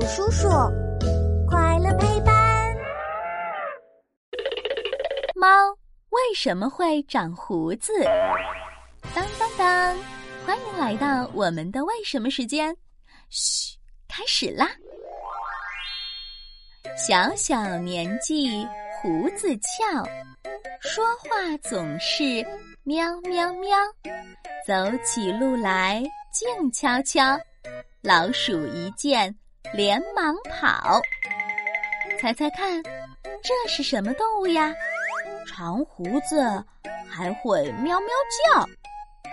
鼠叔叔，快乐陪伴。猫为什么会长胡子？当当当！欢迎来到我们的为什么时间。嘘，开始啦！小小年纪胡子翘，说话总是喵喵喵，走起路来静悄悄。老鼠一见，连忙跑。猜猜看，这是什么动物呀？长胡子还会喵喵叫。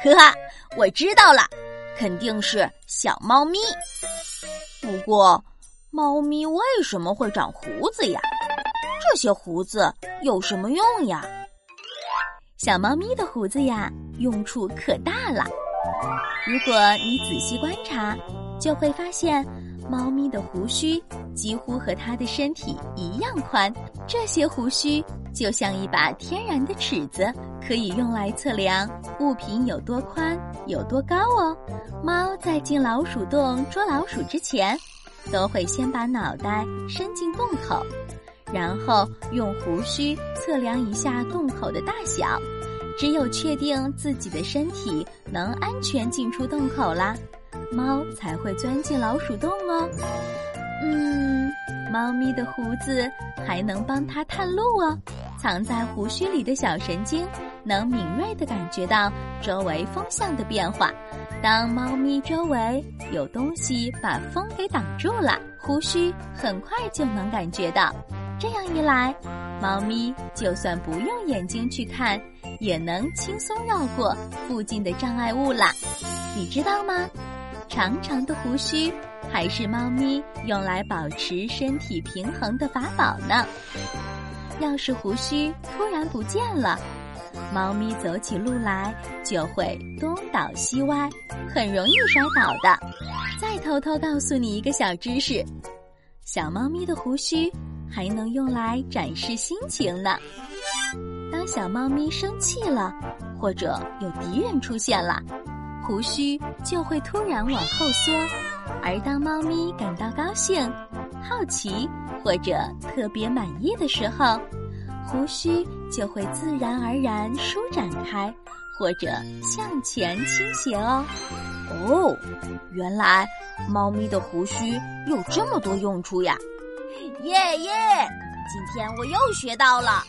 呵哈，我知道了，肯定是小猫咪。不过，猫咪为什么会长胡子呀？这些胡子有什么用呀？小猫咪的胡子呀，用处可大了。如果你仔细观察。就会发现，猫咪的胡须几乎和它的身体一样宽。这些胡须就像一把天然的尺子，可以用来测量物品有多宽、有多高哦。猫在进老鼠洞捉老鼠之前，都会先把脑袋伸进洞口，然后用胡须测量一下洞口的大小。只有确定自己的身体能安全进出洞口啦。猫才会钻进老鼠洞哦。嗯，猫咪的胡子还能帮它探路哦。藏在胡须里的小神经能敏锐地感觉到周围风向的变化。当猫咪周围有东西把风给挡住了，胡须很快就能感觉到。这样一来，猫咪就算不用眼睛去看，也能轻松绕过附近的障碍物啦。你知道吗？长长的胡须还是猫咪用来保持身体平衡的法宝呢。要是胡须突然不见了，猫咪走起路来就会东倒西歪，很容易摔倒的。再偷偷告诉你一个小知识：小猫咪的胡须还能用来展示心情呢。当小猫咪生气了，或者有敌人出现了。胡须就会突然往后缩，而当猫咪感到高兴、好奇或者特别满意的时候，胡须就会自然而然舒展开，或者向前倾斜哦。哦，原来猫咪的胡须有这么多用处呀！耶耶，今天我又学到了。